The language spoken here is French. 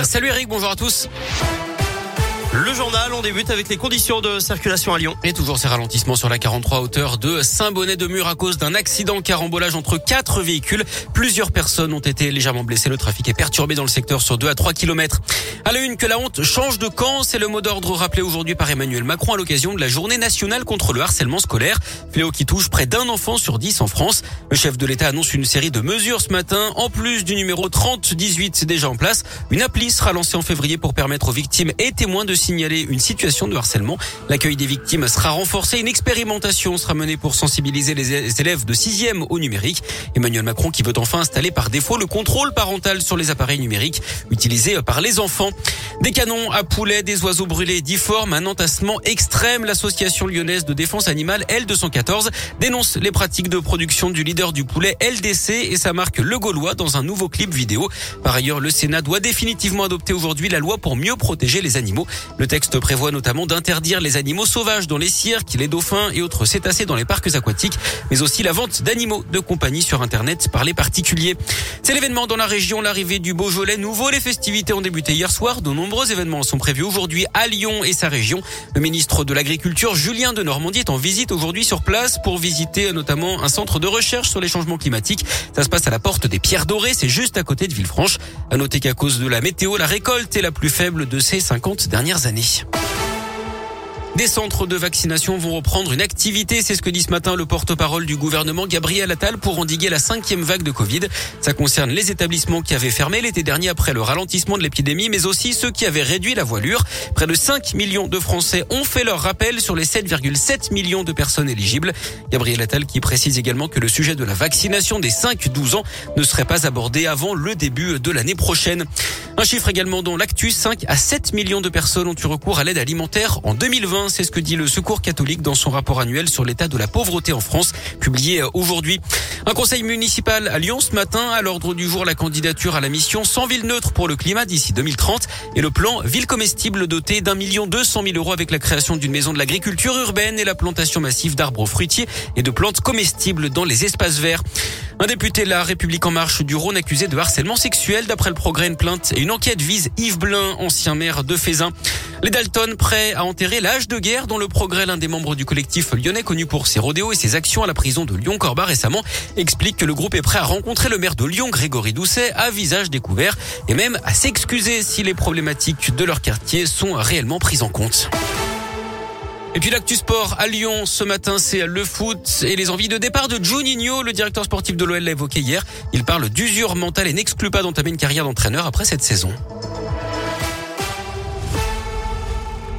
Salut Eric, bonjour à tous. Le journal, on débute avec les conditions de circulation à Lyon. Et toujours ces ralentissements sur la 43 hauteur de Saint-Bonnet-de-Mur à cause d'un accident carambolage entre quatre véhicules. Plusieurs personnes ont été légèrement blessées. Le trafic est perturbé dans le secteur sur 2 à 3 km. À la une, que la honte change de camp, c'est le mot d'ordre rappelé aujourd'hui par Emmanuel Macron à l'occasion de la journée nationale contre le harcèlement scolaire. Fléau qui touche près d'un enfant sur 10 en France. Le chef de l'État annonce une série de mesures ce matin. En plus du numéro 3018 déjà en place, une appli sera lancée en février pour permettre aux victimes et témoins de signaler une situation de harcèlement. L'accueil des victimes sera renforcé. Une expérimentation sera menée pour sensibiliser les élèves de 6e au numérique. Emmanuel Macron qui veut enfin installer par défaut le contrôle parental sur les appareils numériques utilisés par les enfants. Des canons à poulet, des oiseaux brûlés difformes, un entassement extrême. L'association lyonnaise de défense animale L214 dénonce les pratiques de production du leader du poulet LDC et sa marque Le Gaulois dans un nouveau clip vidéo. Par ailleurs, le Sénat doit définitivement adopter aujourd'hui la loi pour mieux protéger les animaux. Le texte prévoit notamment d'interdire les animaux sauvages dans les cirques, les dauphins et autres cétacés dans les parcs aquatiques, mais aussi la vente d'animaux de compagnie sur Internet par les particuliers. C'est l'événement dans la région, l'arrivée du Beaujolais nouveau. Les festivités ont débuté hier soir. De nombreux événements sont prévus aujourd'hui à Lyon et sa région. Le ministre de l'Agriculture, Julien de Normandie, est en visite aujourd'hui sur place pour visiter notamment un centre de recherche sur les changements climatiques. Ça se passe à la porte des Pierres Dorées, c'est juste à côté de Villefranche. À noter qu'à cause de la météo, la récolte est la plus faible de ces 50 années. Des centres de vaccination vont reprendre une activité, c'est ce que dit ce matin le porte-parole du gouvernement Gabriel Attal pour endiguer la cinquième vague de Covid. Ça concerne les établissements qui avaient fermé l'été dernier après le ralentissement de l'épidémie, mais aussi ceux qui avaient réduit la voilure. Près de 5 millions de Français ont fait leur rappel sur les 7,7 millions de personnes éligibles. Gabriel Attal qui précise également que le sujet de la vaccination des 5-12 ans ne serait pas abordé avant le début de l'année prochaine. Un chiffre également dont l'actu, 5 à 7 millions de personnes ont eu recours à l'aide alimentaire en 2020. C'est ce que dit le Secours catholique dans son rapport annuel sur l'état de la pauvreté en France, publié aujourd'hui. Un conseil municipal à Lyon ce matin, à l'ordre du jour, la candidature à la mission 100 villes neutres pour le climat d'ici 2030 et le plan ville comestible doté d'un million deux cent mille euros avec la création d'une maison de l'agriculture urbaine et la plantation massive d'arbres fruitiers et de plantes comestibles dans les espaces verts. Un député de la République en marche du Rhône accusé de harcèlement sexuel. D'après le progrès, une plainte et une enquête vise Yves Blin, ancien maire de Fézin. Les Dalton prêts à enterrer l'âge de guerre dont le progrès, l'un des membres du collectif lyonnais connu pour ses rodéos et ses actions à la prison de Lyon-Corba récemment, explique que le groupe est prêt à rencontrer le maire de Lyon, Grégory Doucet, à visage découvert et même à s'excuser si les problématiques de leur quartier sont réellement prises en compte. Et puis l'actu sport à Lyon ce matin, c'est le foot et les envies de départ de Juninho, le directeur sportif de l'OL l'a évoqué hier. Il parle d'usure mentale et n'exclut pas d'entamer une carrière d'entraîneur après cette saison.